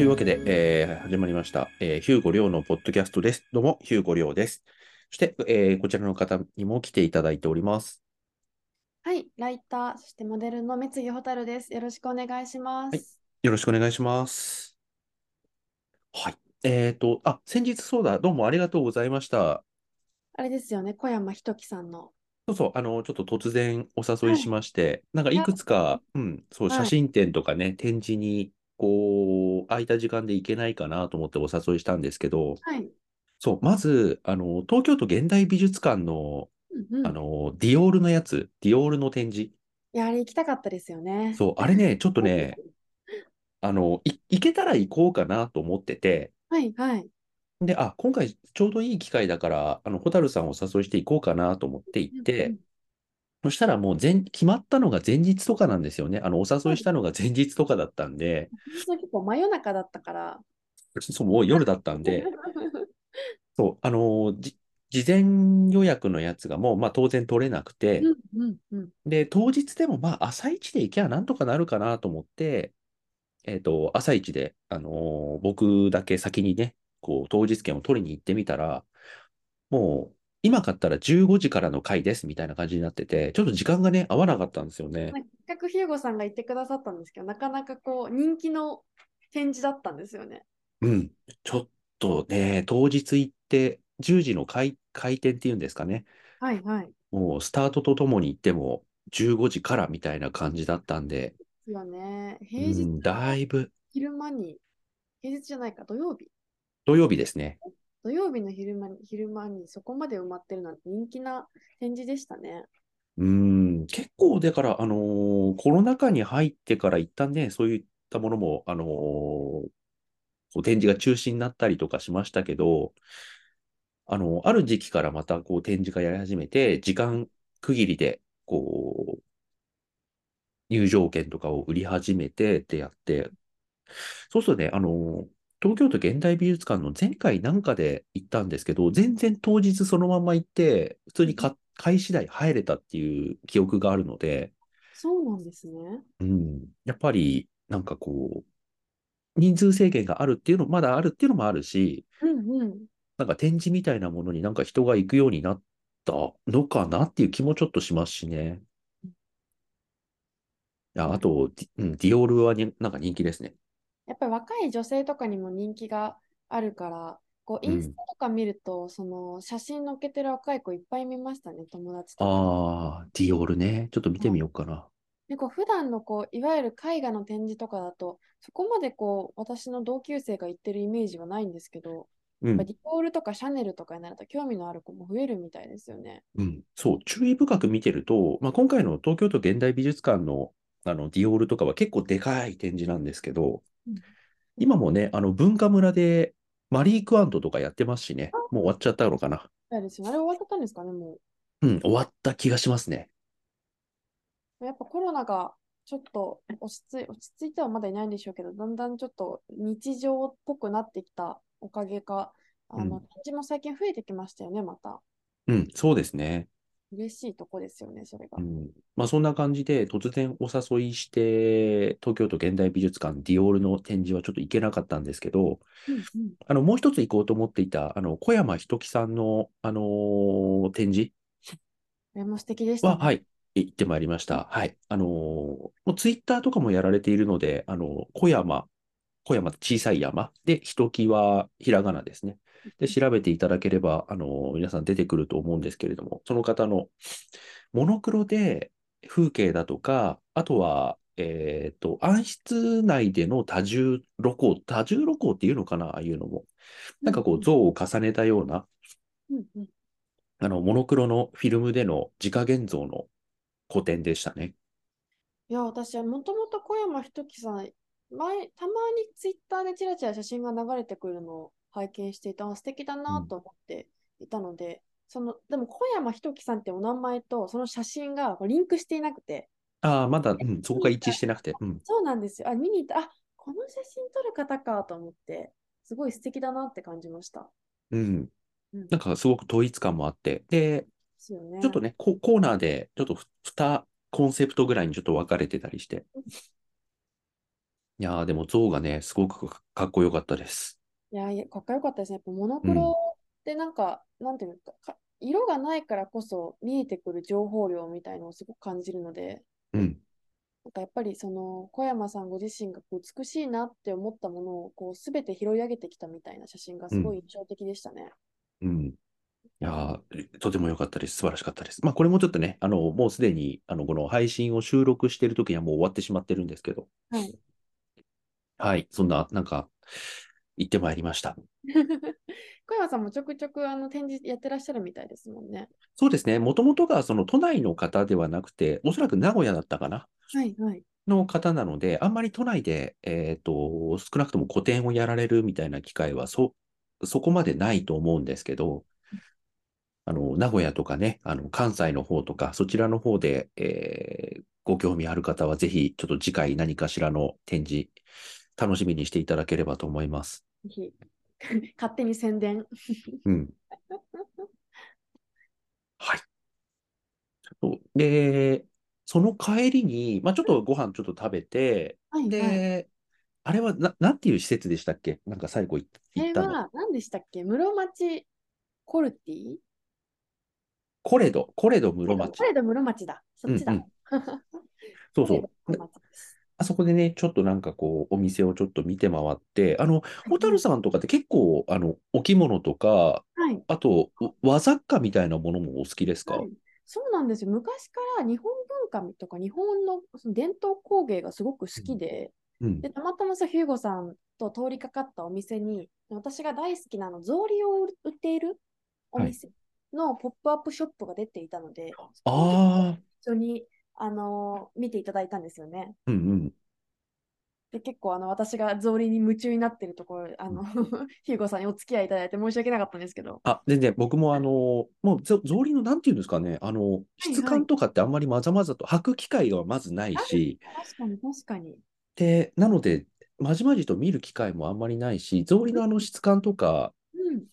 というわけで、えー始まりました、えーヒューゴリョウのポッドキャストです。どうも、ヒューゴリョウです。そして、えーこちらの方にも来ていただいております。はい、ライター、そしてモデルの三木蛍です。よろしくお願いします。はいよろしくお願いします。はい。えっと、あ、先日そうだ、どうもありがとうございました。あれですよね、小山ひときさんの。そうそう、あの、ちょっと突然お誘いしまして、なんかいくつか、うん、そう、はい写真展とかね、展示に、こう、空いた時間で行けないかなと思ってお誘いしたんですけど、はい。そう、まず、あの、東京都現代美術館の、うんうん、あの、ディオールのやつ、ディオールの展示。いや、あれ行きたかったですよね。そう、あれね、ちょっとね、あの、い行けたら行こうかなと思ってて、はい、はい。で、あ、今回ちょうどいい機会だから、あの、ホタルさんをお誘いして行こうかなと思って行って、うんそしたらもう前、決まったのが前日とかなんですよね。あの、お誘いしたのが前日とかだったんで、うん、結構真夜中だったから。そう、もう夜だったんで、そう、あの、じ、事前予約のやつがもう、まあ当然取れなくて、うんうんうん。で、当日でもまあ朝一で行きゃなんとかなるかなと思って、えっと、朝一で、あのー僕だけ先にね、こう、当日券を取りに行ってみたら、もう、今買ったら15時からの回ですみたいな感じになってて、ちょっと時間がね、合わなかったんですよね。せっかくヒューゴさんが言ってくださったんですけど、なかなかこう、人気の展示だったんですよね。うん。ちょっとね、当日行って、10時の開、開店っていうんですかね。はい、はい。でもう、スタートとともに行っても、15時からみたいな感じだったんで、すよね。う平日ん、だいぶ、昼間に、平日じゃないか、土曜日？土曜日ですね。土曜日の昼間に、昼間にそこまで埋まってるなんて人気な展示でしたね。うん、結構、だから、あのーコロナ禍に入ってから一旦ね、そういったものも、あのー展示が中止になったりとかしましたけど、あの、ある時期からまたこう展示がやり始めて、時間区切りで、こう、入場券とかを売り始めてってやって、そうするとね、あの、東京都現代美術館の前回なんかで行ったんですけど、全然当日そのまま行って、普通にか買い次第入れたっていう記憶があるので、そうなんですね。うん、やっぱりなんかこう、人数制限があるっていうの、まだあるっていうのもあるし、うんうん。なんか展示みたいなものになんか人が行くようになったのかなっていう気もちょっとしますしね。いや、あと、ディうん、ディオールはになんか人気ですね。やっぱり若い女性とかにも人気があるから、こうインスタとか見ると、その写真載っけてる若い子いっぱい見ましたね、友達とか。ああ、ディオールね。ちょっと見てみようかな。でこう普段のこういわゆる絵画の展示とかだと、そこまでこう私の同級生が行ってるイメージはないんですけど、うんやっぱ、ディオールとかシャネルとかになると興味のある子も増えるみたいですよね。うん、そう、注意深く見てると、まあ、今回の東京都現代美術館の、あのディオールとかは結構でかい展示なんですけど、うん今もね、あの文化村でマリー・クワントとかやってますしね、もう終わっちゃったのかな。あれ終わったんですかね、もうん、終わった気がしますね。う。やっぱコロナがちょっと落ち着い、落ち着いてはまだいないんでしょうけど、だんだんちょっと日常っぽくなってきたおかげか、あの、うん展示も最近増えてきましたよね、また。うん、そうですね。嬉しいとこですよね、それがう。ん、まあそんな感じで突然お誘いして、東京都現代美術館ディオールの展示はちょっと行けなかったんですけど、うんうんあのもう一つ行こうと思っていた、あの小山ひときさんの、あのー展示あれも素敵でしたは、ね。はい、行ってまいりました。はい。あのーもうツイッターとかもやられているので、あの、小山、小山小さい山で、ひときはひらがなですね。で、調べていただければ、あのー皆さん出てくると思うんですけれども、その方のモノクロで風景だとか、あとは、えっと、暗室内での多重露光、多重露光っていうのかな、ああいうのも。なんかこう、像を重ねたような、うんうんあの、モノクロのフィルムでの自家現像の個展でしたね。いや、私はもともと小山ひときさん、前、たまにツイッターでちらちら写真が流れてくるのを拝見していた、あ素敵だなと思っていたので、その、でも小山ひときさんってお名前とその写真がリンクしていなくて、ああ、まだ、うん、そこが一致してなくて。うん。そうなんですよ。あ、見に行った、あ、この写真撮る方かと思って、すごい素敵だなって感じました。うん。うん、なんかすごく統一感もあって。で、ですよね。ちょっとね、ココーナーで、ちょっとふ2コンセプトぐらいにちょっと分かれてたりして。いやー、でも象がね、すごくかかっこよかったです。いやいや、かっこよかったですね。やっぱモノうん。クロってなんか、なんていうのか、か色がないからこそ見えてくる情報量みたいのをすごく感じるので、うん。なんかやっぱりその小山さんご自身がこう美しいなって思ったものをこう全て拾い上げてきたみたいな写真がうすごいん。印象的でしたね。うん。いやー、とても良かったです。素晴らしかったです。まあ、これもちょっとね、あの、もうすでに、あの、この配信を収録している時にはもう終わってしまってるんですけど、はい。はい、そんな、なんか、行ってまいりました。小山さんもちょくちょくあの展示やってらっしゃるみたいですもんね。そうですね、もともとがその都内の方ではなくて、おそらく名古屋だったかな、はいはい。の方なので、あんまり都内で、えっと、少なくとも個展をやられるみたいな機会はそ、そこまでないと思うんですけど、あの、名古屋とかね、あの、関西の方とか、そちらの方で、えーご興味ある方は、ぜひ、ちょっと次回何かしらの展示、楽しみにしていただければと思います。ぜひ 勝手に宣伝。うん。はい。で、その帰りに、まあ、ちょっとご飯ちょっと食べて、はいはい。で、あれはな、なんていう施設でしたっけ？なんか最後行ったの。は何でしたっけ？室町コルティ？コレド、コレド室コ町。レド室町だ。そっちだ。うんうん。そうそう。あそこでね、ちょっとなんかこう、お店をちょっと見て回って、あの、はいホタルさんとかって結構、あの、お着物とか、はい。あと、わ和雑貨みたいなものもお好きですか？はいそうなんですよ。昔から日本文化とか日本のその伝統工芸がすごく好きで、うん。で、たまたまさ、ヒューゴさんと通りかかったお店に、私が大好きなあの草履を売っているおはい。店のポップアップショップが出ていたので、そこをちょっとああ、一緒に、あのー見ていただいたんですよね。うんうん。で、結構あの私が草履に夢中になってるところ、あの、ヒューゴさんにお付き合いいただいて申し訳なかったんですけど。あ、全然、僕もあの、もう、ぞ草履のなんていうんですかね、あの、はい質はい。感とかってあんまりまざまざと履く機会がまずないあ、し、確かに確かに。で、なので、まじまじと見る機会もあんまりないし、草履のあの質感とか、うん。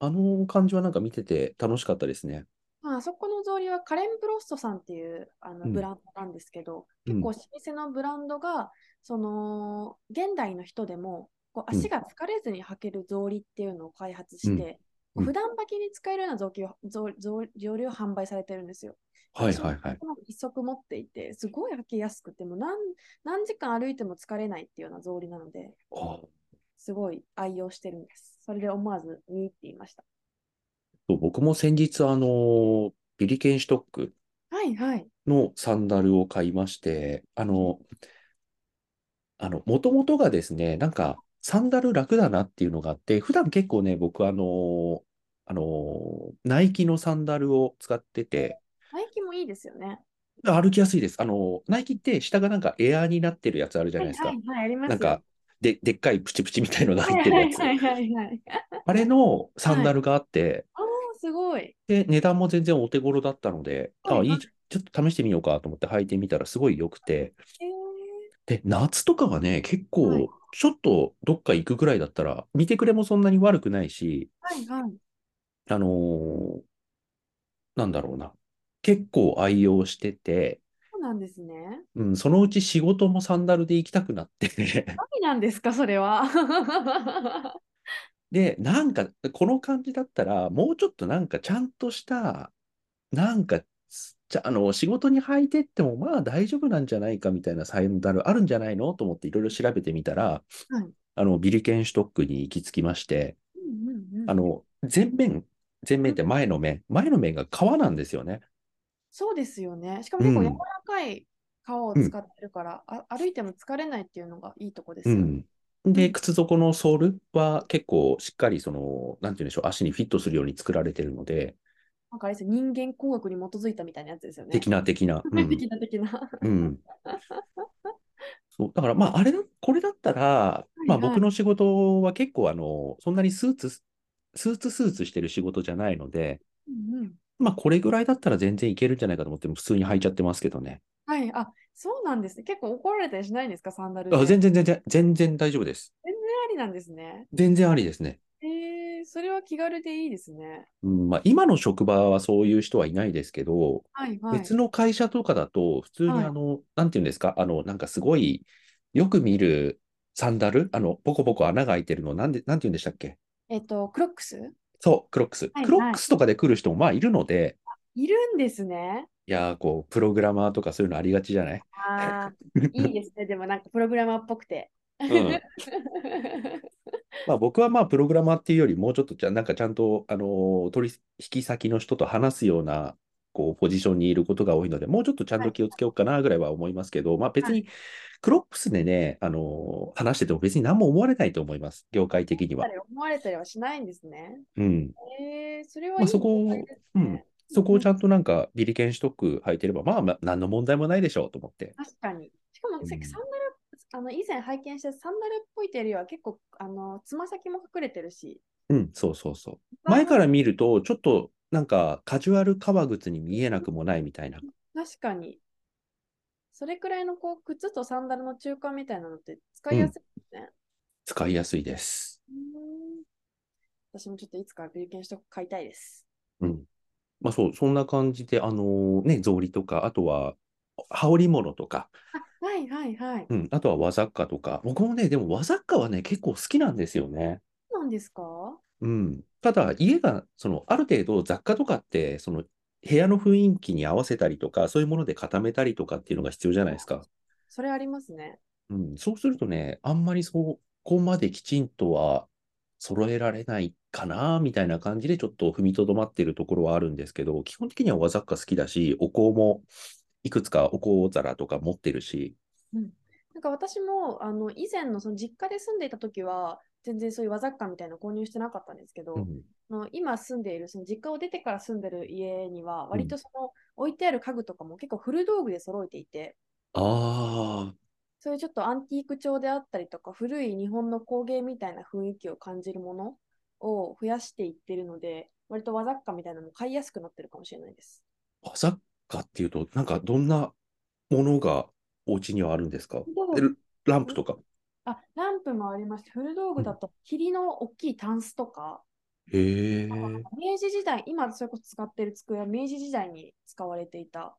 あの感じはなんか見てて楽しかったですね。まあ、あそこの草履はカレン・プロストさんっていうあうん、のブランドなんですけど、うん、結構老舗のブランドが、その現代の人でもこううん、足が疲れずに履ける草履っていうのを開発うん、して、うん。普段履きに使えるような雑巾を草草草履を販売されてるんですよ。はいはいはい。一足持っていて、すごい履きやすくて、もう何、何時間歩いても疲れないっていうような草履なので、あすごい愛用してるんです。それで思わず見入っていました。僕も先日、あの、ビリケンシュトックはいはい。のサンダルを買いまして、あの、あの、もともとがですね、なんか、サンダル楽だなっていうのがあって、普段結構ね、僕、あの、あの、ナイキのサンダルを使ってて、ナイキもいいですよね。歩きやすいです。あの、ナイキって下がなんかエアーになってるやつあるじゃはいないですか。はいはい、ありますよ。なんか、で、でっかいプチプチみたいのがはい入ってるやつ。はいはいはいはい。あれのサンはい。ダルがあって、ああ、すごい。で、値段も全然お手頃だったので、あ、はいはい。いい、ちょっと試してみようかと思って履いてみたらすごい良くて、えー、で、夏とかはね、結はい。構、ちょっとどっか行くぐらいだったら、見てくれもそんなに悪くないし、はいはい。あのーなんだろうな。結構愛用してて、そうなんですね。うん、そのうち仕事もサンダルで行きたくなって 何なんですか、それは。で、なんか、この感じだったら、もうちょっとなんかちゃんとした、なんか、じゃ、あの、仕事に履いてっても、まあ大丈夫なんじゃないかみたいなサンダルあるんじゃないのと思っていろいろ調べてみたら、はい。あの、ビリケンシュトックに行き着きまして、うんうんうん。あの、前面、前面ってうん、前の面、前の面が革なんですよね。そうですよね。しかもう結構柔ん、らかい皮をうん、使ってるから、あ、歩いても疲れないっていうのがいいとこでうすよね。ん。で、うん。靴底のソールは結構しっかりその、なんていうんでしょう、足にフィットするように作られてるので、なんかあれですよ、人間工学に基づいたみたいなやつですよね。的な的な、うん、的な的な。はうん。そう、だからまあ、あれだ、これだったら、まあいはい。僕の仕事は結構あの、そんなにスーツ、スーツスーツしてる仕事じゃないので、うんうん。まあこれぐらいだったら全然いけるんじゃないかと思って普通に履いちゃってますけどね。はい。あ、そうなんですね。結構怒られたりしないんですか、サンダルあ、で。全然全然、全然大丈夫です。全然ありなんですね。全然ありですね。えー、それは気軽でいいですね。うん、まあ今の職場はそういう人はいないですけど、はいはい。別の会社とかだと、普通にはい。あの、なんていうんですか、あの、なんかすごい、よく見る、サンダル？あの、ポコポコ穴が開いてるの、なんで、なんて言うんでしたっけ？えっと、クロックス？そう、クロックス。はいクロックスとかで来る人もまあいるので、いるんですね。いやー、こう、プログラマーとかそういうのありがちじゃない？ああ、いいですね。でもなんかプログラマーっぽくて。うん まあ僕はまあプログラマーっていうよりもうちょっとじゃなんかちゃんとあのー取引先の人と話すようなこうポジションにいることが多いので、もうちょっとちゃんと気をつけようかなぐらいは思いますけど、まあ別にクロックスでね、あのー話してても別に何も思われないと思います、業界的には。思われたりはしないんですね。うん。えー、それはいいまあそこをうんそこをちゃんとなんかビリケン取得履いてれば、まあまあ何の問題もないでしょうと思って。確かに。しかも、うんサンダル、あの以前拝見したサンダルっぽいというよりは結構、あのつま先も隠れてるし。うん、そうそうそう。前から見ると、ちょっとなんかカジュアル革靴に見えなくもないみたいな。確かに。それくらいのこう靴とサンダルの中間みたいなのって使いやすいですね。使いやすいです。うん私もちょっといつかビルケンショック買いたいです。うん。まあそう、そんな感じで、あのね、草履とか、あとは羽織物とか、あはいはいはい。うん、あとは和雑貨とか、僕もね、でも和雑貨はね、結構好きなんですよね。そうなんですか？うん。ただ、家が、その、ある程度雑貨とかって、その、部屋の雰囲気に合わせたりとか、そういうもので固めたりとかっていうのが必要じゃないですか。それありますね。うん、そうするとね、あんまりそこまできちんとは揃えられないかな、みたいな感じでちょっと踏みとどまっているところはあるんですけど、基本的には和雑貨好きだし、お香もいくつかお香皿とか持ってるし、なんか私もあの以前のその実家で住んでいた時は全然そういう和雑貨みたいなの購入してなかったんですけど、うん、あの今住んでいるその実家を出てから住んでる家には割とその置いてある家具とかも結構古道具で揃えていてああ、そういうちょっとアンティーク調であったりとか古い日本の工芸みたいな雰囲気を感じるものを増やしていってるので割と和雑貨みたいなのも買いやすくなってるかもしれないです。和雑貨っていうと、なんかどんなものがお家にはあるんですか？でランプとか。あランプもありまして古道具だと霧の大きいタンスとか、へえ、明治時代、今それこそ使ってる机は明治時代に使われていた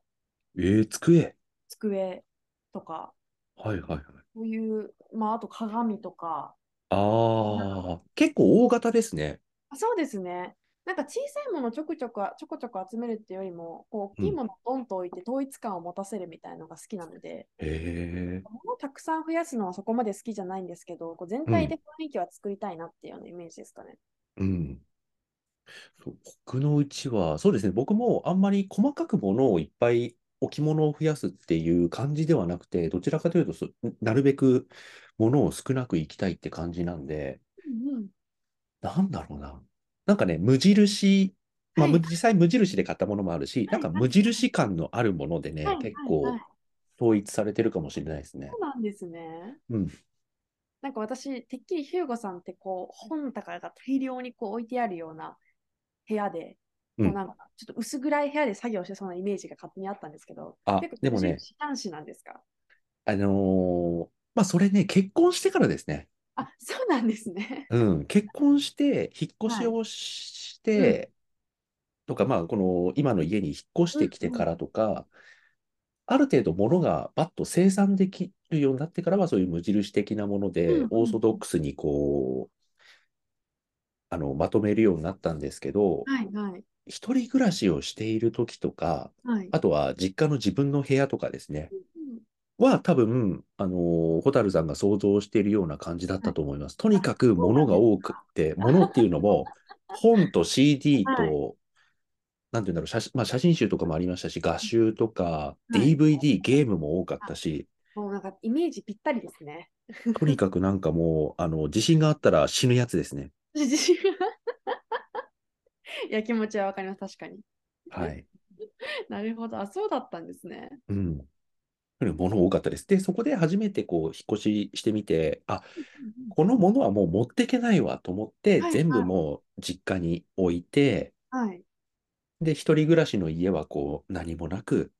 えー、机？机とか、はいはいはい。そういう、まあ、あと鏡とか、ああ、結構大型ですね。あそうですね。なんか小さいものちょくちょくちょこちょこ集めるっていうよりも、こう大きいものをドンと置いて統一感を持たせるみたいなのが好きなので。物をたくさん増やすのはそこまで好きじゃないんですけど、こう全体で雰囲気は作りたいなっていうようなイメージですかね。うん。そう僕のうちは、そうですね、僕もあんまり細かくものをいっぱい置物を増やすっていう感じではなくて、どちらかというとそ、なるべくものを少なくいきたいって感じなんで、うんうん、なんだろうな。なんかね、無印、まあ、はいむ実際無印で買ったものもあるし、なんか無印感のあるものでねはい、結はい構はい統一されてるかもしれないですねそ。うなんですね。うん。なんか私、てっきりヒューゴさんってこう本とかが大量にこう置いてあるような部屋で、うんこうなんかちょっと薄暗い部屋で作業してそうなイメージが勝手にあったんですけど、あ結構でもね無男子なんですか？あのーまあ、それね、結婚してからですね。あ、そうなんですね。うん、結婚して、引っ越しをして、とか、まあ、この今の家に引っ越してきてからとか、ある程度物がバッと生産できるようになってからは、そういう無印的なもので、うんうんオーソドックスにこう、あの、まとめるようになったんですけど、はいはい。一人暮らしをしている時とか、はい。あとは実家の自分の部屋とかですね、うんは多分、あのー、蛍さんが想像しているような感じだったと思います。とにかく物が多くって、物っていうのも、本と CD と、はなんていうんだろう、写真まあ、写真集とかもありましたし、画集とか、はい DVD、ゲームも多かったし、もうなんかイメージぴったりですね。とにかくなんかもう、あの、地震があったら死ぬやつですね。自信がいや、気持ちはわかります、確かに。はい。なるほど。あ、そうだったんですね。うん。物多かったです。で、そこで初めてこう、引っ越ししてみて、あ、このものはもう持ってけないわと思って、はい全部はいもう実家に置いて、はい。で、一人暮らしの家はこう、何もなく。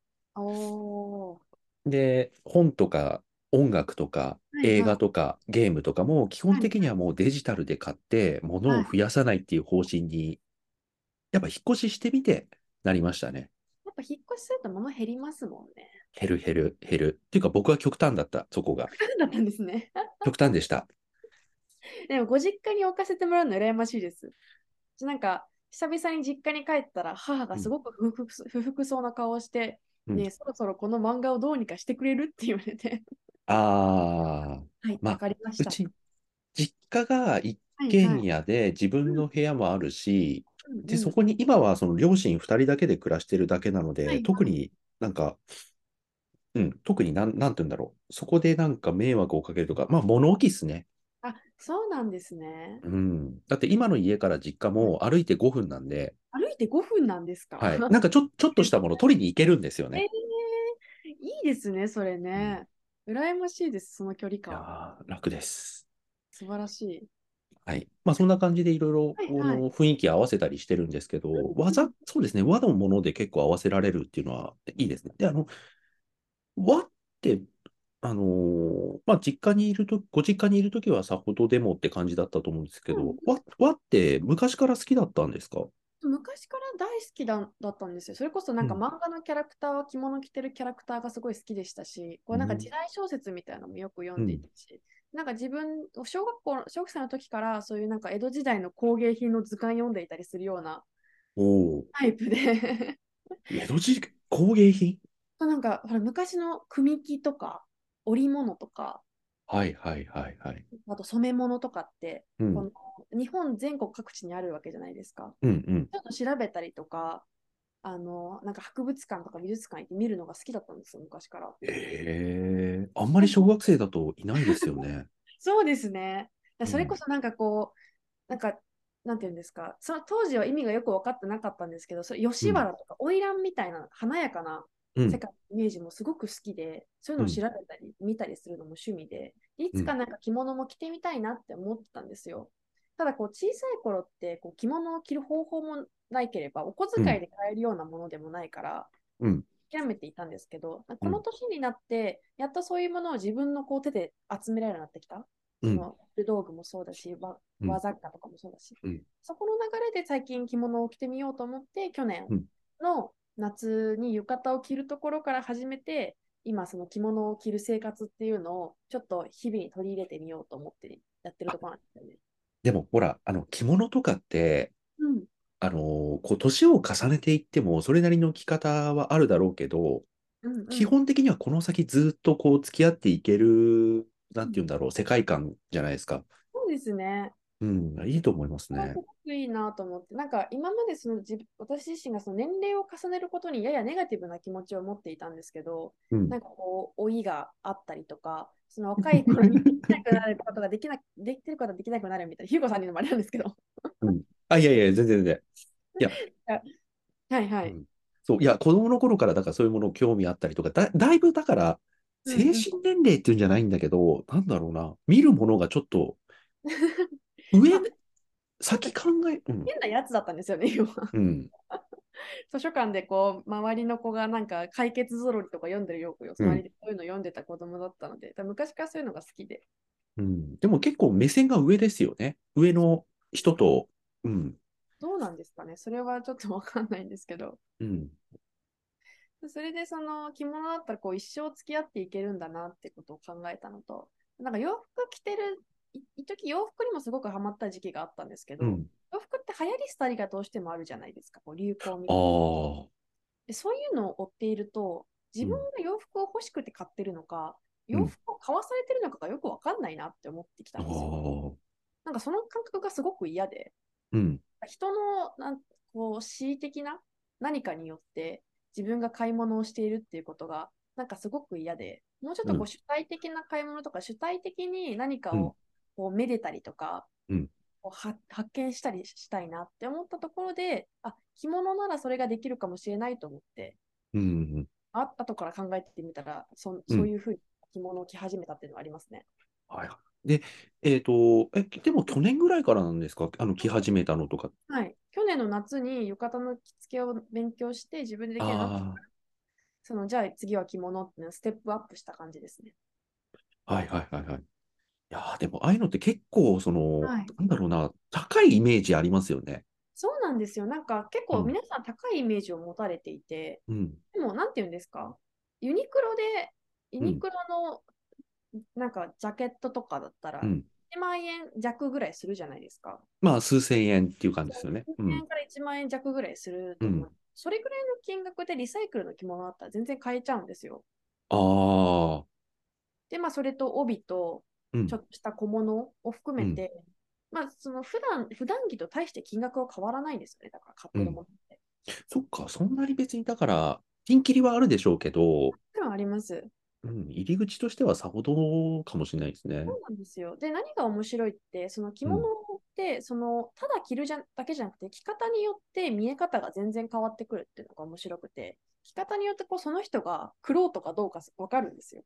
で、本とか音楽とかはいはい映画とかゲームとかも基本的にはもうデジタルで買って物を増やさないっていう方針に、やっぱ引っ越ししてみてなりましたね。やっぱ引っ越しすると物減りますもんね。減る減る減る。っていうか僕は極端だった、そこが。だったんですね。極端でした。でも、ご実家に置かせてもらうの羨ましいです。なんか、久々に実家に帰ったら、母がすごく不服,、不服そうな顔をして、うんねえそろそろこの漫画をどうにかしてくれるって言われて、ああ、はい、まかりました。うち、実家が一はい軒家で自分の部屋もあるし、で、うんうんそこに今はその両親2人だけで暮らしてるだけなので、はいはい特になんか、うん、特になん、なんて言うんだろう。そこでなんか迷惑をかけるとか、まあ物置っすね。あ、そうなんですね。うん。だって今の家から実家も歩いて5分なんで、歩いて5分なんですか？はい。なんかちょ、ちょっとしたもの取りに行けるんですよえね。ー、いいですね、それね。羨ましいです、その距離いや感。ー楽です。素晴らしい。はい。まあそんな感じでいろいろはいこはいの雰囲気合わせたりしてるんですけど、うん技、そうですね、和のもので結構合わせられるっていうのはいいですね。で、あの、和って、あのーまあ実家にいると、ご実家にいるときはさほどでもって感じだったと思うんですけどうん、和、和って昔から好きだったんですか？昔から大好きだだったんですよ。それこそなんかうん。漫画のキャラクターは着物着てるキャラクターがすごい好きでしたし、こうなんか時代小説みたいなのもよく読んでいたし、なんか自分、小学校、小学生の時からそういうなんか江戸時代の工芸品の図鑑読んでいたりするようなおおタイプで、江戸時工芸品？なんかほら昔の組木とか織物とか、はいはいはいはい。あと染め物とかって、うんこの日本全国各地にあるわけじゃないですか。うんうん。ちょっと調べたりとか、あの、なんか博物館とか美術館行って見るのが好きだったんですよ、昔から。ええあんまり小学生だといないですよね。そうですね。それこそなんかこう、なんか、なんていうんですか、その当時は意味がよく分かってなかったんですけど、それ吉原とか花魁みたいな華やかなうん世界のイメージもすごく好きで、そういうのを調べたり見たりするのも趣味で、いつかなんか着物も着てみたいなって思ってたんですよ。ただこう小さい頃ってこう着物を着る方法もないければ、お小遣いで買えるようなものでもないから、うん。諦めていたんですけど、この年になって、やっとそういうものを自分のこう手で集められるようになってきた。うん。その古道具もそうだし、和うん。和雑貨とかもそうだし、うん。そこの流れで最近着物を着てみようと思って、去年うん。の夏に浴衣を着るところから始めて、今その着物を着る生活っていうのをちょっと日々に取り入れてみようと思ってやってるところなんですよね。でもほら、あの着物とかって、うん、あのーこう年を重ねていってもそれなりの着方はあるだろうけど、うんうん基本的にはこの先ずっとこう付き合っていける、なんて言うんだろう、世界観じゃないですか。そうですね。うん、いいと思いますねす。いいなと思って、なんか今までその自分私自身がその年齢を重ねることにややネガティブな気持ちを持っていたんですけど、うんなんかこう、老いがあったりとか、その若い頃にできなくなることができな できてることができなくなるみたいな、ヒューゴさんにのもあれなんですけど。あ、いやいや、全然全然。はいはい。うんそう、いや、子供の頃からだからそういうものを興味あったりとか、だ、だいぶだから、うん精神年齢っていうんじゃないんだけど、なんだろうな、見るものがちょっと、上、先考え、うん、変なやつだったんですよね、今。うん、図書館でこう、周りの子がなんか解決ぞろりとか読んでるようよ、隣でそういうの読んでた子供だったので、昔からそういうのが好きで。うん。でも結構目線が上ですよね。上の人と、うん、どうなんですかねそれはちょっとわかんないんですけど。うん、それでその着物だったらこう一生付き合っていけるんだなってことを考えたのと、なんか洋服着てる、い一時洋服にもすごくハマった時期があったんですけど、うん。洋服って流行り廃りがどうしてもあるじゃないですか、こう流行みたあいなあ、で。そういうのを追っていると、自分が洋服を欲しくて買ってるのか、うん洋服を買わされてるのかがよくわかんないなって思ってきたあんですよ。あ、なんかその感覚がすごく嫌で、うん、人のなんこう恣意的な何かによって自分が買い物をしているっていうことがなんかすごく嫌で、もうちょっとこう主体的な買い物とか、主体的に何かうんをこうめでたりとか、うんこうは発見したりしたいなって思ったところで、あ着物ならそれができるかもしれないと思って、うん、あ後から考えてみたらそ、うんそういうふうに着物を着始めたっていうのはありますね。はい。で、えっと、え、でも去年ぐらいからなんですか？あの、着始めたのとか。はい。去年の夏に浴衣の着付けを勉強して自分でできるそのじゃあ次は着物っていうのをステップアップした感じですね。あ、はいはいはいはい。でも、ああいうのって結構、その、はいなんだろうな、高いイメージありますよね。そうなんですよ。なんか結構うん皆さん高いイメージを持たれていて、うん。でもなんて言うんですか？ユニクロで、ユニクロのなんかジャケットとかだったら、うん。1万円弱ぐらいするじゃないですか。まあ、数千円っていう感じですよね。う1000ん円。から1万円弱ぐらいすると思う。うんそれぐらいの金額でリサイクルの着物だったら全然買えちゃうんですよ。ああ。で、まあ、それと帯とうんちょ。っとした小物を含めて、まあ、その普段普段着と大して金額は変わらないんですよね。だから買ってるものって。そっか、そんなに別に、だから、ピンキリはあるでしょうけど、もちろんあります。うん、入り口としてはさほどかもしれないですね。そうなんですよ。で、何が面白いって、その着物って、そのただ着るじゃだけじゃなくて、着方によって見え方が全然変わってくるっていうのが面白くて、着方によってこうその人が苦労とかどうか分かるんですよ。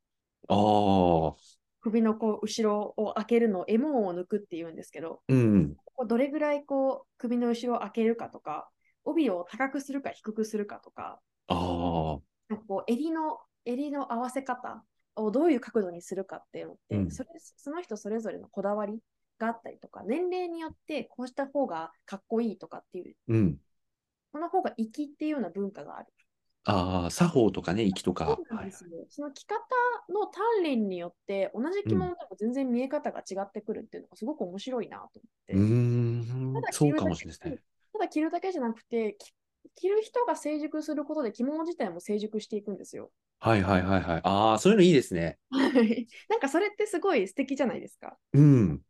ああ、首のこう後ろを開けるのをエモを抜くっていうんですけど、うん、こうどれぐらいこう首の後ろを開けるかとか、帯を高くするか低くするかとか、ああ、なんかこう襟の襟の合わせ方をどういう角度にするかっていうのって、うんそれその人それぞれのこだわりがあったりとか、年齢によってこうした方がかっこいいとかっていう、うん。この方が粋っていうような文化がある。ああ、作法とかね、息とか。そうなんですよ。その着方の鍛錬によって、同じ着物でも全然見え方が違ってくるっていうのがすごく面白いなと思って。うーんただ、そうかもしれないですね。ただ着るだけじゃなくて、き着る人が成熟することで着物自体も成熟していくんですよ。はいはいはいはい。ああ、そういうのいいですね。はいなんかそれってすごい素敵じゃないですか。うん。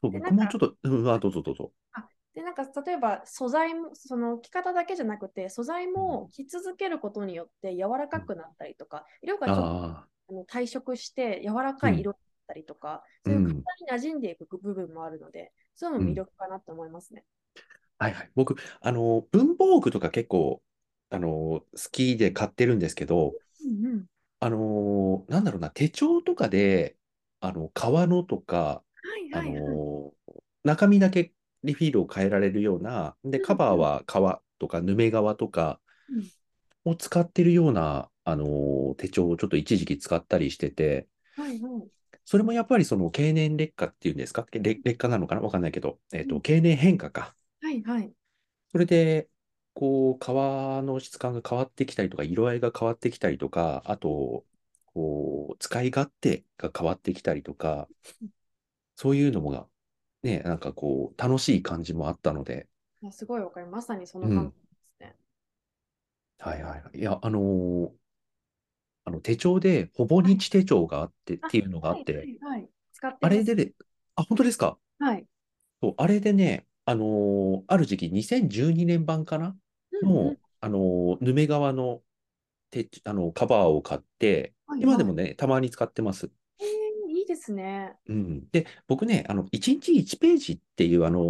そう、僕もちょっと、うん、あ、どうぞどうぞ。で、なんか例えば素材も、その着方だけじゃなくて、素材も着続けることによって柔らかくなったりとか、色がちょっとああの退色して柔らかい色だったりとか、そういううん体に馴染んでいく部分もあるので、そういうのも魅力かなと思いますね。あ、はいはい。僕、あの、文房具とか結構、あの、好きで買ってるんですけど、うんうん。あの、なんだろうな、手帳とかで、あの、革のとか、あはいはいはい。の、中身だけリフィールを変えられるような、で、うんカバーは革とか、ヌメ革とかを使ってるような、あの、手帳をちょっと一時期使ったりしてて、はいはい。それもやっぱりその経年劣化っていうんですか、劣劣化なのかな？わかんないけど、えっと、うん経年変化か。はいはい。それで、こう、革の質感が変わってきたりとか、色合いが変わってきたりとか、あと、こう、使い勝手が変わってきたりとか、そういうのもが、ね、なんかこう、楽しい感じもあったので、いやすごいわかります。まさにその感覚ですね。はいはいはい。いや、あのーあの手帳で、ほぼ日手帳があってっていうのがあっはいて、はいはい。使ってあれでね、あ、本当ですか？はい。そう、あれでね、あのーある時期、2012年版かな？うんうんの、あのー、ヌメ革の手、あの、カバーを買って、はい今でもね、たまに使ってます。ですね。うん。で、僕ね、あの、1日1ページっていう、あのー、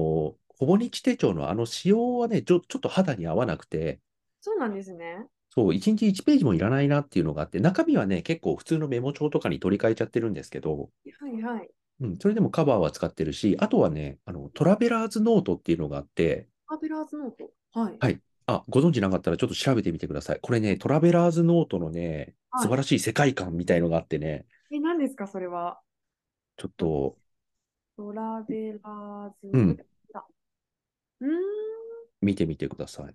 ほぼ日手帳のあの仕様はね、ちょ、ちょっと肌に合わなくて、そうなんですね。そう、1日1ページもいらないなっていうのがあって、中身はね、結構普通のメモ帳とかに取り替えちゃってるんですけど、はいはい。うん、それでもカバーは使ってるし、あとはね、あの、トラベラーズノートっていうのがあって、トラベラーズノート？はい。はいあ、ご存知なかったらちょっと調べてみてください。これね、トラベラーズノートのね、はい素晴らしい世界観みたいのがあってね、え、何ですか、それは？ちょっとトラベラーズ。うんあうーん、見てみてください。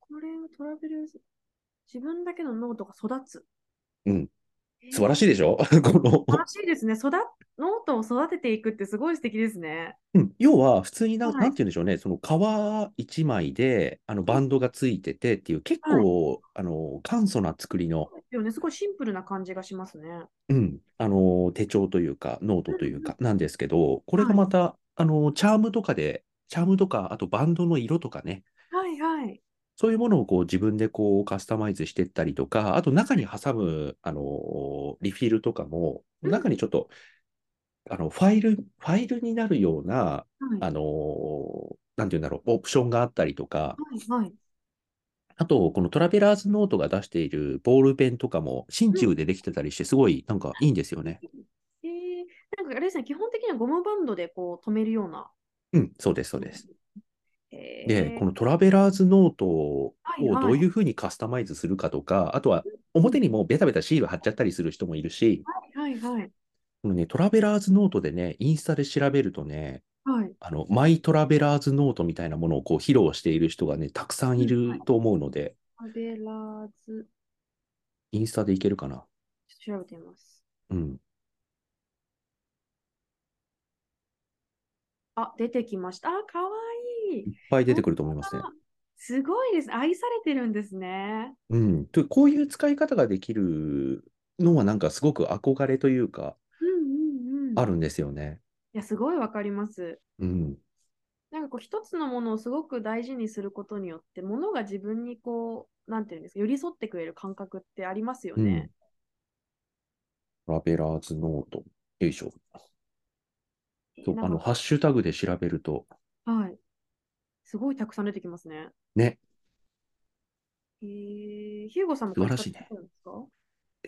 これはトラベラーズ。自分だけのノートが育つ。うんえー素晴らしいでしょ？この。素晴らしいですね。育ノートを育てていくってすごい素敵ですね。うん、要は、普通にな、はい。なんて言うんでしょうね、その革一枚で、あの、バンドがついててっていう、結構、あの、簡素な作りの、ですよね。すごいシンプルな感じがしますね。うん、あの、手帳というか、ノートというか、なんですけど、これがまた、あの、チャームとかで、チャームとか、あとバンドの色とかね、はいはい。そういうものをこう自分でこうカスタマイズしていったりとか、あと中に挟む、あの、リフィルとかも、うん中にちょっと、あの、ファイル、ファイルになるような、はいあの、なんていうんだろう、オプションがあったりとか、はいはい。あと、このトラベラーズノートが出しているボールペンとかも、真鍮でできてたりして、すごいなんかいいんですよね。えー、なんかあれですね、基本的にはゴムバンドでこう止めるような。うん、そうです、そうです。えで、ーこのトラベラーズノートをはいはいどういうふうにカスタマイズするかとか、あとは表にもベタベタシール貼っちゃったりする人もいるし、はいはいこのね、トラベラーズノートでね、インスタで調べるとね、はい。あの、マイトラベラーズノートみたいなものをこう披露している人がね、たくさんいると思うので、トラベラーズインスタでいけるかな？調べてみます。うん。あ、出てきました。あ、かわいい。いっぱい出てくると思いますね。あすごいです。愛されてるんですね。うん。とこういう使い方ができるのはなんかすごく憧れというか、うんうんうん。あるんですよね。いや、すごいわかります。うん。なんかこう一つのものをすごく大事にすることによって、ものが自分にこう、なんていうんですか、寄り添ってくれる感覚ってありますようんラベラーズノート。よいしょ。そうあの、ハッシュタグで調べると、はい。すごいたくさん出てきますね。ね、えー、ヒューゴさんも素晴らしいね使ってるんですか？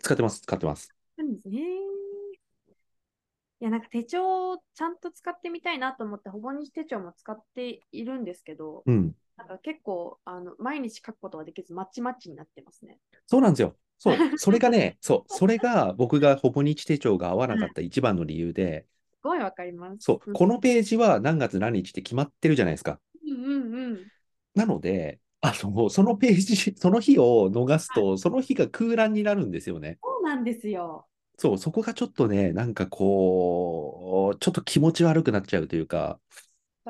使ってます、使ってます。なんですね。いや、なんか手帳をちゃんと使ってみたいなと思って、ほぼ日手帳も使っているんですけど、うん。なんか結構あの毎日書くことができず、マッチマッチになってますね。そうなんですよ。そう。それがね、そう。それが僕がほぼ日手帳が合わなかった一番の理由で、すごいわかります。そう。このページは何月何日って決まってるじゃないですか。うんうんうん。なので、あの、そのページ、その日を逃すと、その日が空欄になるんですよね。そうなんですよ。そう、そこがちょっとね、なんかこう、ちょっと気持ち悪くなっちゃうというか、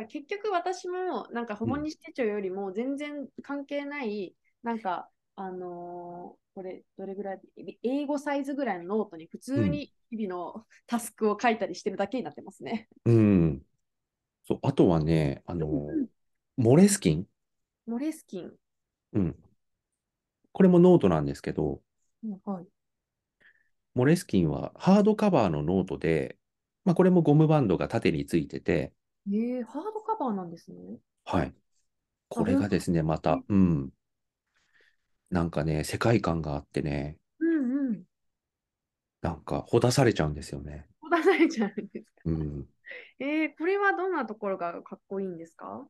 結局私もなんかほぼ日手帳よりも全然関係ない、なんかあのーこれどれぐらい A5サイズぐらいのノートに普通に日々の タスクを書いたりしてるだけになってますね。うん。そう、あとはね、あの、うんモレスキン？モレスキン。うん。これもノートなんですけど、うんはい。モレスキンはハードカバーのノートで、まあ、これもゴムバンドが縦についてて、えー、ハードカバーなんですね。はい。これがですね、また、うん。なんかね、世界観があってね、うんうん。なんか、ほだされちゃうんですよね。出されちゃうんですか？うん。えー、これはどんなところがかっこいいんですか？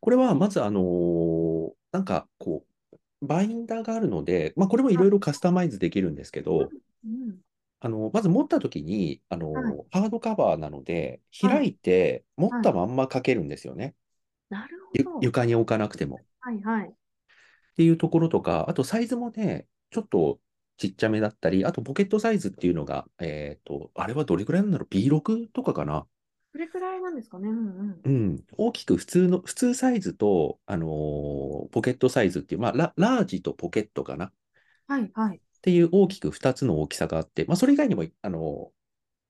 これは、まず、あのーなんか、こう、バインダーがあるので、まあ、これもいろいろカスタマイズできるんですけど、うん。あの、まず持ったときに、あのハードカバーなので、はい開いて、持ったまんま書けるんですよね。なるゆほど。床に置かなくても。はいはい。っていうところとか、あとサイズもね、ちょっとちっちゃめだったり、あとポケットサイズっていうのが、えっと、あれはどれくらいなんだろう ?B6 とかかな？これくらいなんですかね。うんうん。うん。大きく普通の、普通サイズと、あのーポケットサイズっていう、まあラ、ラージとポケットかなっはいはい。ていう大きく2つの大きさがあって、まあ、それ以外にも、あの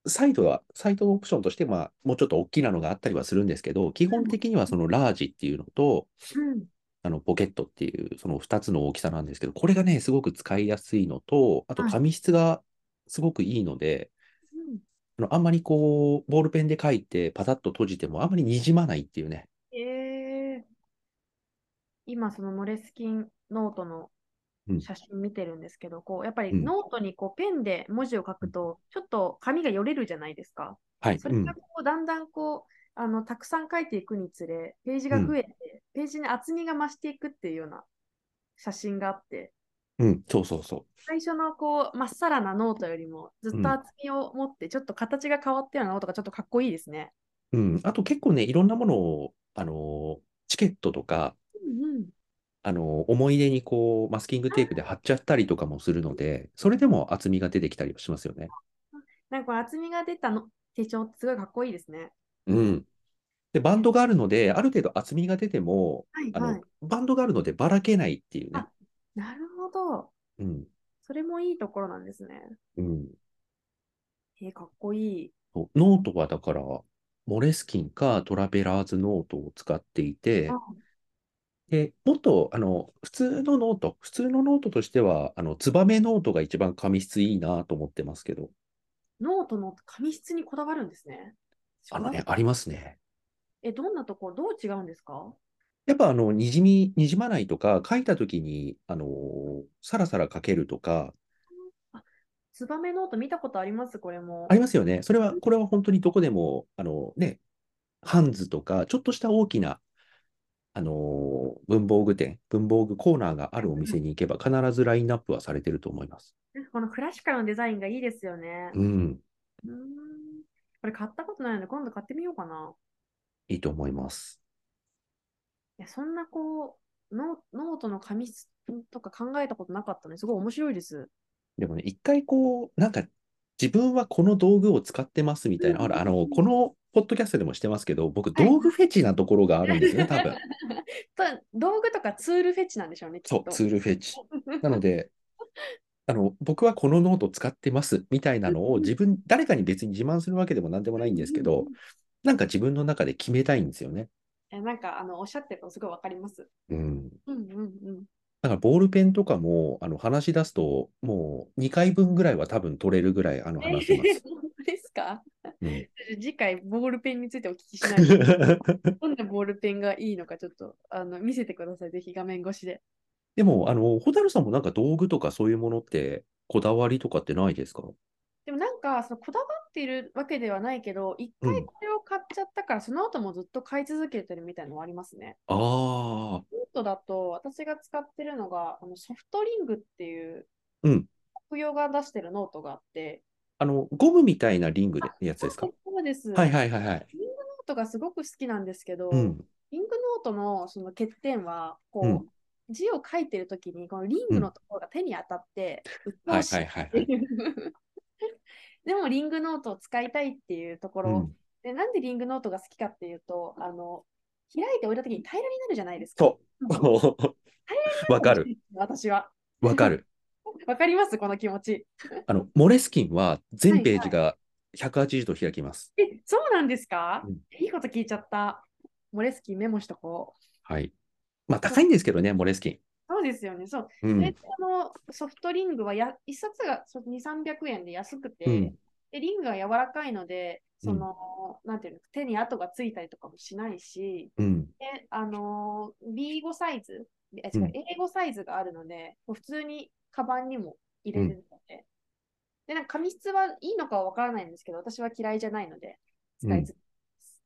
ーサイドは、サイドオプションとして、まあ、もうちょっと大きなのがあったりはするんですけど、基本的にはそのラージっていうのと、うん。あの、ポケットっていう、その2つの大きさなんですけど、これがね、すごく使いやすいのと、あとはい紙質がすごくいいので、うんあのあんまりこう、ボールペンで書いてパタッと閉じてもあんまりにじまないっていうね。えー、今、そのモレスキンノートのうん写真見てるんですけど、こうやっぱりうんノートにこうペンで文字を書くと、ちょっと紙がよれるじゃないですか。はい。うんそれがこうだんだんこうあのたくさん書いていくにつれ、ページが増えて、ページに厚みが増していくっていうような写真があって、うん、そうそうそ最初のこうまっさらなノートよりもずっうんと厚みを持って、ちょっと形が変わったようなノートがちょっとかっこいいですね。う。うん。あと結構ね、いろんなものを、あのーチケットとか、うんうん。あのー思い出にこう、マスキングテープで貼っちゃったりとかもするので、それでも厚みが出てきたりはしますよね。なんか厚みが出たの手帳ってすごいかっこいいですね。うん。で、バンドがあるので、ある程度厚みが出ても、あのはいはい。、バンドがあるのでばらけないっていうねあ。なるほど。うん。それもいいところなんですね。うん。えーかっこいい。ノートはだから、モレスキンかトラベラーズノートを使っていてあ、で、もっと、あの、普通のノート、普通のノートとしては、あの、ツバメノートが一番紙質いいなと思ってますけど、ノートの紙質にこだわるんですね。あのね、ありますね。え、どんなところ、どう違うんですかやっぱ、あの、にじみ、にじまないとか、書いたときに、あの、さらさら書けるとか、ツバメノート見たことあります？これも。ありますよね。それは、これは本当にどこでも、あのね、ハンズとか、ちょっとした大きな、あのー文房具店、文房具コーナーがあるお店に行けば、必ずラインナップはされてると思います。このクラシカルのデザインがいいですよね。うん、うーん。これ買ったことないので、今度買ってみようかな。いいと思います。いや、そんなこう、ノノートの紙質とか考えたことなかったのですごい面白いです。でもね、一回こう、なんか、自分はこの道具を使ってますみたいな、ほら、あの、このポッドキャストでもしてますけど、僕、道具フェチなところがあるんですね、多分。と道具とかツールフェチなんでしょうね、きっそう、と。ツールフェチ。なので、あの、僕はこのノート使ってますみたいなのを自分、誰かに別に自慢するわけでもなんでもないんですけど、なんか自分の中で決めたいんですよね。えなんかあのおっしゃってるのすごいわかります。うん。うんうんうん。だからボールペンとかも、あの、話し出すと、もう2回分ぐらいは多分取れるぐらい、あの、話せます。本当ですか？うん。次回、ボールペンについてお聞きしないと。どんなボールペンがいいのか、ちょっとあの見せてください、ぜひ画面越しで。でも、あの、ホタルさんもなんか道具とかそういうものって、こだわりとかってないですか？でもなんか、そのこだわっているわけではないけど、一回これを買っちゃったから、その後もずっと買い続けてるみたいなのはありますね。ああ、ノートだと、私が使ってるのが、あのソフトリングっていう、うん。コクヨが出してるノートがあって、あの、ゴムみたいなリングでやつですか？そうです。はいはいはいはい。リングノートがすごく好きなんですけど、うん。リングノートのその欠点は、こう、うん字を書いてるときに、このリングのところが手に当たって、鬱陶しいはいはいはいはい。でもリングノートを使いたいっていうところ、うん。で、なんでリングノートが好きかっていうと、あの、開いて置いたときに平らになるじゃないですか？そう。わかる。。私は。わかる。わかります？この気持ち。あの、モレスキンは全ページが180度開きます。え、そうなんですか、うんいいこと聞いちゃった。モレスキンメモしとこう。はい。まあ、高いんですけどね、モレスキン。そうですよね。そう。で、うん。このソフトリングはや1冊がそう2、300円で安くて、うん。で、リングが柔らかいので、その、なんていうの、手に跡がついたりとかもしないし、うん。で、あのー、B5 サイズ、え違うんう、A5 サイズがあるので、もう普通にカバンにも入れれるので、で、なんか紙質はいいのかはわからないんですけど、私は嫌いじゃないので、使い続けます。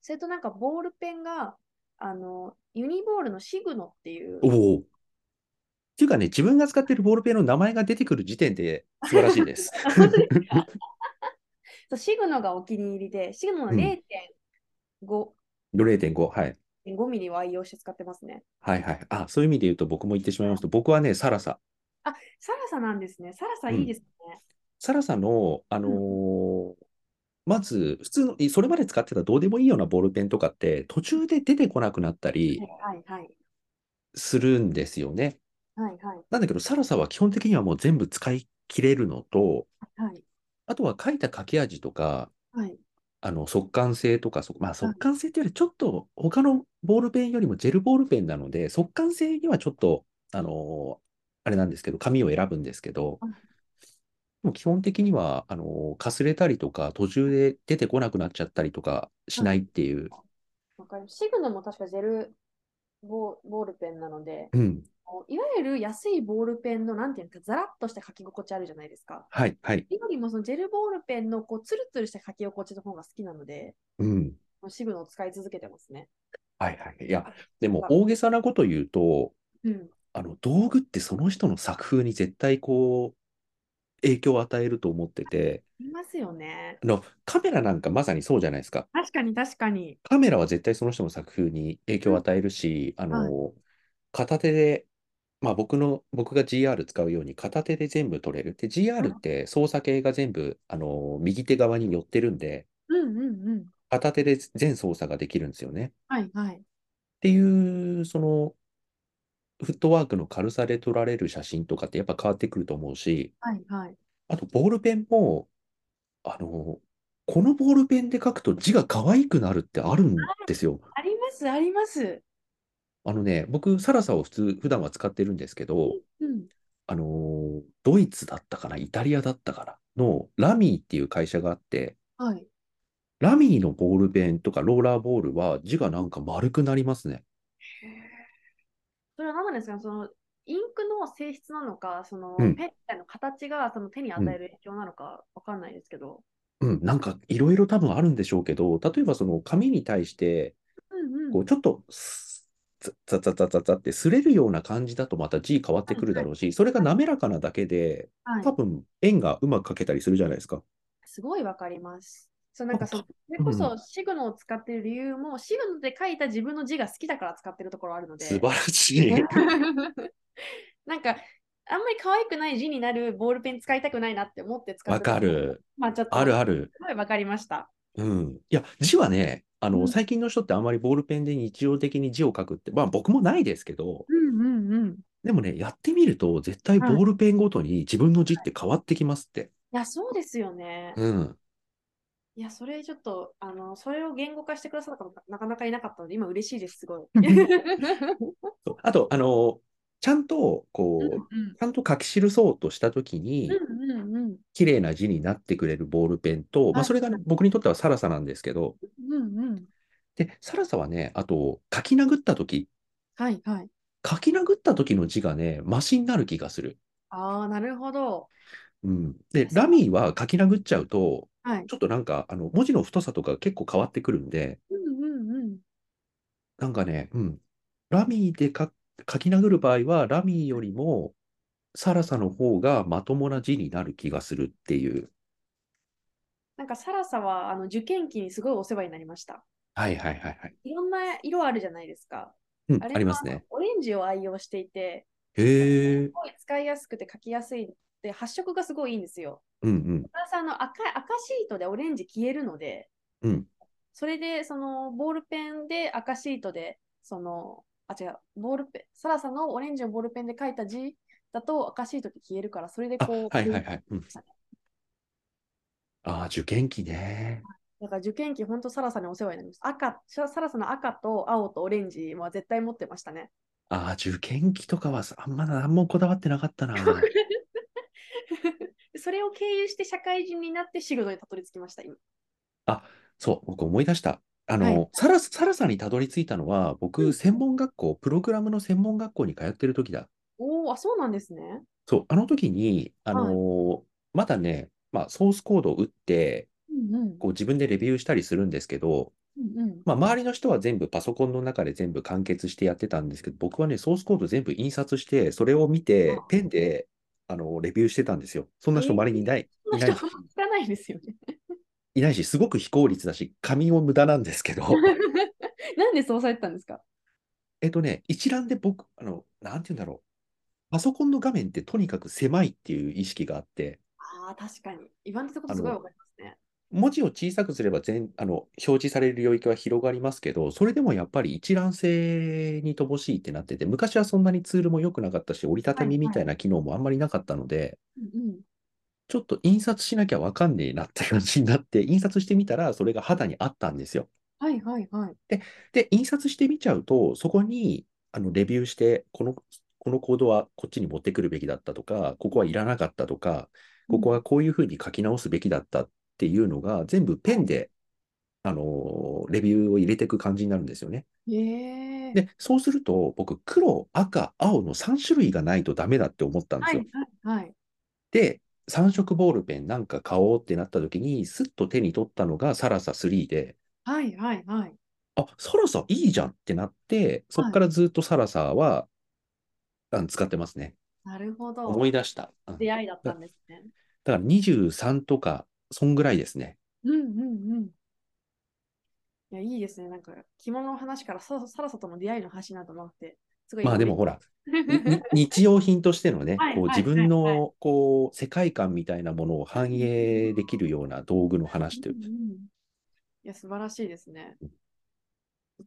それとなんかボールペンが、あの、ユニボールのシグノっていう。っていうかね、自分が使ってるボールペンの名前が出てくる時点で素晴らしいです。そうシグノがお気に入りで、シグノのうん0.5、0.5。はい。5ミリを愛用して使ってますね。はいはい。あ、そういう意味で言うと僕も言ってしまいますと、僕はね、サラサ。あ、サラサなんですね。サラサいいですね。サラサの、あのーまず、普通の、それまで使ってたどうでもいいようなボールペンとかって、途中で出てこなくなったりするんですよね。はいはいなんだけど、サラサは基本的にはもう全部使い切れるのと、はい。あとは書いた書き味とか、はい。あの、速乾性とか、そまあ、速乾性っていうよりちょっと他のボールペンよりもジェルボールペンなので、速乾性にはちょっと、あのーあれなんですけど、紙を選ぶんですけどうん、でも基本的には、あのーかすれたりとか、途中で出てこなくなっちゃったりとかしないっていう、わかります。シグノも確かジェルボーボールペンなので、うん、いわゆる安いボールペンの、なんていうのか、ザラッとした書き心地あるじゃないですか。はい、はい、よりもそのジェルボールペンのこうツルツルした書き心地の方が好きなので、うん、シグノを使い続けてますね。はい、はい。いや、でも大げさなこと言うと、うん。あの、道具ってその人の作風に絶対こう、影響を与えると思ってて、いますよね。あの、カメラなんかまさにそうじゃないですか。確かに確かに。カメラは絶対その人の作風に影響を与えるし、あの、片手で、まあ僕の、僕が GR 使うように片手で全部撮れる。で、GR って操作系が全部、あの、右手側に寄ってるんで、うんうんうん。片手で全操作ができるんですよね。っはいはい。ていう、その、フットワークの軽さで撮られる写真とかってやっぱ変わってくると思うし、はいはい。あと、ボールペンも、あの、このボールペンで書くと字が可愛くなるってあるんですよ。ありますあります。あのね、僕、サラサを普通、普段は使ってるんですけど、うん。あのードイツだったかな、イタリアだったかな、のラミーっていう会社があって、はい。ラミーのボールペンとかローラーボールは字がなんか丸くなりますね。それは何なんですか？そのインクの性質なのか、そのうんペンの形がその手に与える影響なのかわかんないですけど。うん、なんかいろいろ多分あるんでしょうけど、例えばその紙に対して。こうちょっとザザザザザって擦れるような感じだとまた字変わってくるだろうし、それが滑らかなだけで、はい多分円がうまく描けたりするじゃないですか。すごいわかります。そうなんかそれこそシグノを使ってる理由も、シグノで書いた自分の字が好きだから使ってるところあるので。素晴らしい。なんかあんまり可愛くない字になるボールペン使いたくないなって思って使ってわかる。まあちょっと、あるある。すごいわかりました。うん。いや、字はね、あの、うん最近の人ってあんまりボールペンで日常的に字を書くって、まあ僕もないですけど、うんうんうん。でもね、やってみると絶対ボールペンごとに自分の字って変わってきますって。いや、そうですよね。うん。いや、それちょっと、あの、それを言語化してくださった方なかなかいなかったので、今嬉しいです、すごい。あと、あの、ちゃんと、こうんう、ちゃんと書き記そうとしたときに、うんうんうん綺麗な字になってくれるボールペンと、まあ、はいそれがね、僕にとってはサラサなんですけど、うんうん。で、サラサはね、あと、書き殴ったとき、はいはい。書き殴ったときの字がね、マシになる気がする。ああ、なるほど。うん。で、ラミーは書き殴っちゃうと、はい。ちょっとなんか、あの、文字の太さとか結構変わってくるんで、うんうんうん。なんかね、うん。ラミーで書書き殴る場合は、ラミーよりも、サラサの方がまともな字になる気がするっていう。なんかサラサはあの受験期にすごいお世話になりました。はいはいはいはい。いろんな色あるじゃないですか。うん、あれありますね。はオレンジを愛用していて、へえす。ごい使いやすくて書きやすい。で、発色がすごいいいんですよ。うんうん。プラスあの赤い赤シートでオレンジ消えるので、うん。それでそのボールペンで赤シートで、その、あ、違う、ボールペン、サラサのオレンジのボールペンで書いた字だと赤シートで消えるから、それであ、こう、はいはいはい。うん。ああ、受験期ね。だから受験期、本当サラサにお世話になりました。赤、サラサの赤と青とオレンジは絶対持ってましたね。ああ、受験期とかはさあんま何もこだわってなかったな。それを経由して社会人になって仕事にたどり着きました、今。そう、僕思い出した。あの、はいサラサラサにたどり着いたのは、う僕、ん専門学校、プログラムの専門学校に通ってる時だ。おお、あ、そうなんですね。そう、あの時に、あのーまだね、まあ、ソースコードを打って、うんうん。こう自分でレビューしたりするんですけど、うんうん。まあ、周りの人は全部パソコンの中で全部完結してやってたんですけど、僕はね、ソースコード全部印刷して、それを見てあ、ペンで、あの、レビューしてたんですよ。そんな人えー周りにいない、そんな聞かないですよね。いないし、すごく非効率だし、紙も無駄なんですけど、なんでそうされてたんですか？えっとね、一覧で僕、あの、なんて言うんだろう。パソコンの画面ってとにかく狭いっていう意識があって、ああ、確かに。言わんとことすごいわかりますね。文字を小さくすれば全、あの、表示される領域は広がりますけど、それでもやっぱり一覧性に乏しいってなってて、昔はそんなにツールも良くなかったし、折りたたみみたいな機能もあんまりなかったので、うんうん。ちょっと印刷しなきゃわかんねえなって感じになって、印刷してみたらそれが肌にあったんですよ。はいはいはい。で、印刷してみちゃうと、そこにあのレビューして、この、このコードはこっちに持ってくるべきだったとか、ここはいらなかったとか、ここはこういうふうに書き直すべきだったっていうのが、全部ペンで、あのーレビューを入れていく感じになるんですよね。へえ。で、そうすると、僕、黒、赤、青の3種類がないとダメだって思ったんですよ。はいはいはい。で、3色ボールペンなんか買おうってなった時に、スッと手に取ったのがサラサ3で、はいはいはい。あ、サラサいいじゃんってなって、そこからずっとサラサは、あの使ってますね。なるほど。思い出した。うん出会いだったんですね。だから23とか、そんぐらいですね。うんうんうん。いや、いいですね。なんか、着物の話からさサラサとの出会いの話などもあって、すごい。まあでもほら、日用品としてのねはい、こうはい自分のこう世界観みたいなものを反映できるような道具の話ってう、んうんいや、素晴らしいですね。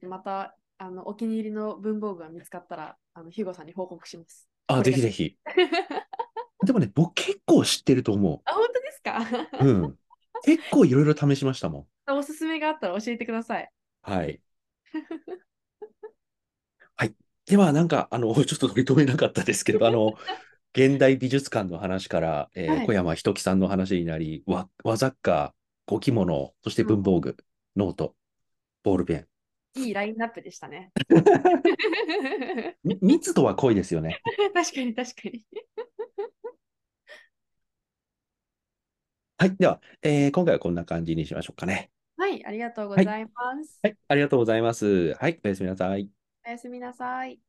また、あの、お気に入りの文房具が見つかったら、あの、ヒゴさんに報告します。あ、ぜひぜひ。でもね、僕結構知ってると思 あ、本当ですか？う。うん。結構いろいろ試しましたもん。おすすめがあったら教えてください。はい。はい。では、なんか、あの、ちょっと取り留めなかったですけど、あの、現代美術館の話から、えーはい小山ひときさんの話になり、和和雑貨、ご着物、そして文房具、ノート、ボールペン。いいラインナップでしたね。み密度は濃いですよね。確かに確かに。はい。では、えー今回はこんな感じにしましょうかね。はい、ありがとうございます。はい。ありがとうございます。はい。おやすみなさい。おやすみなさい。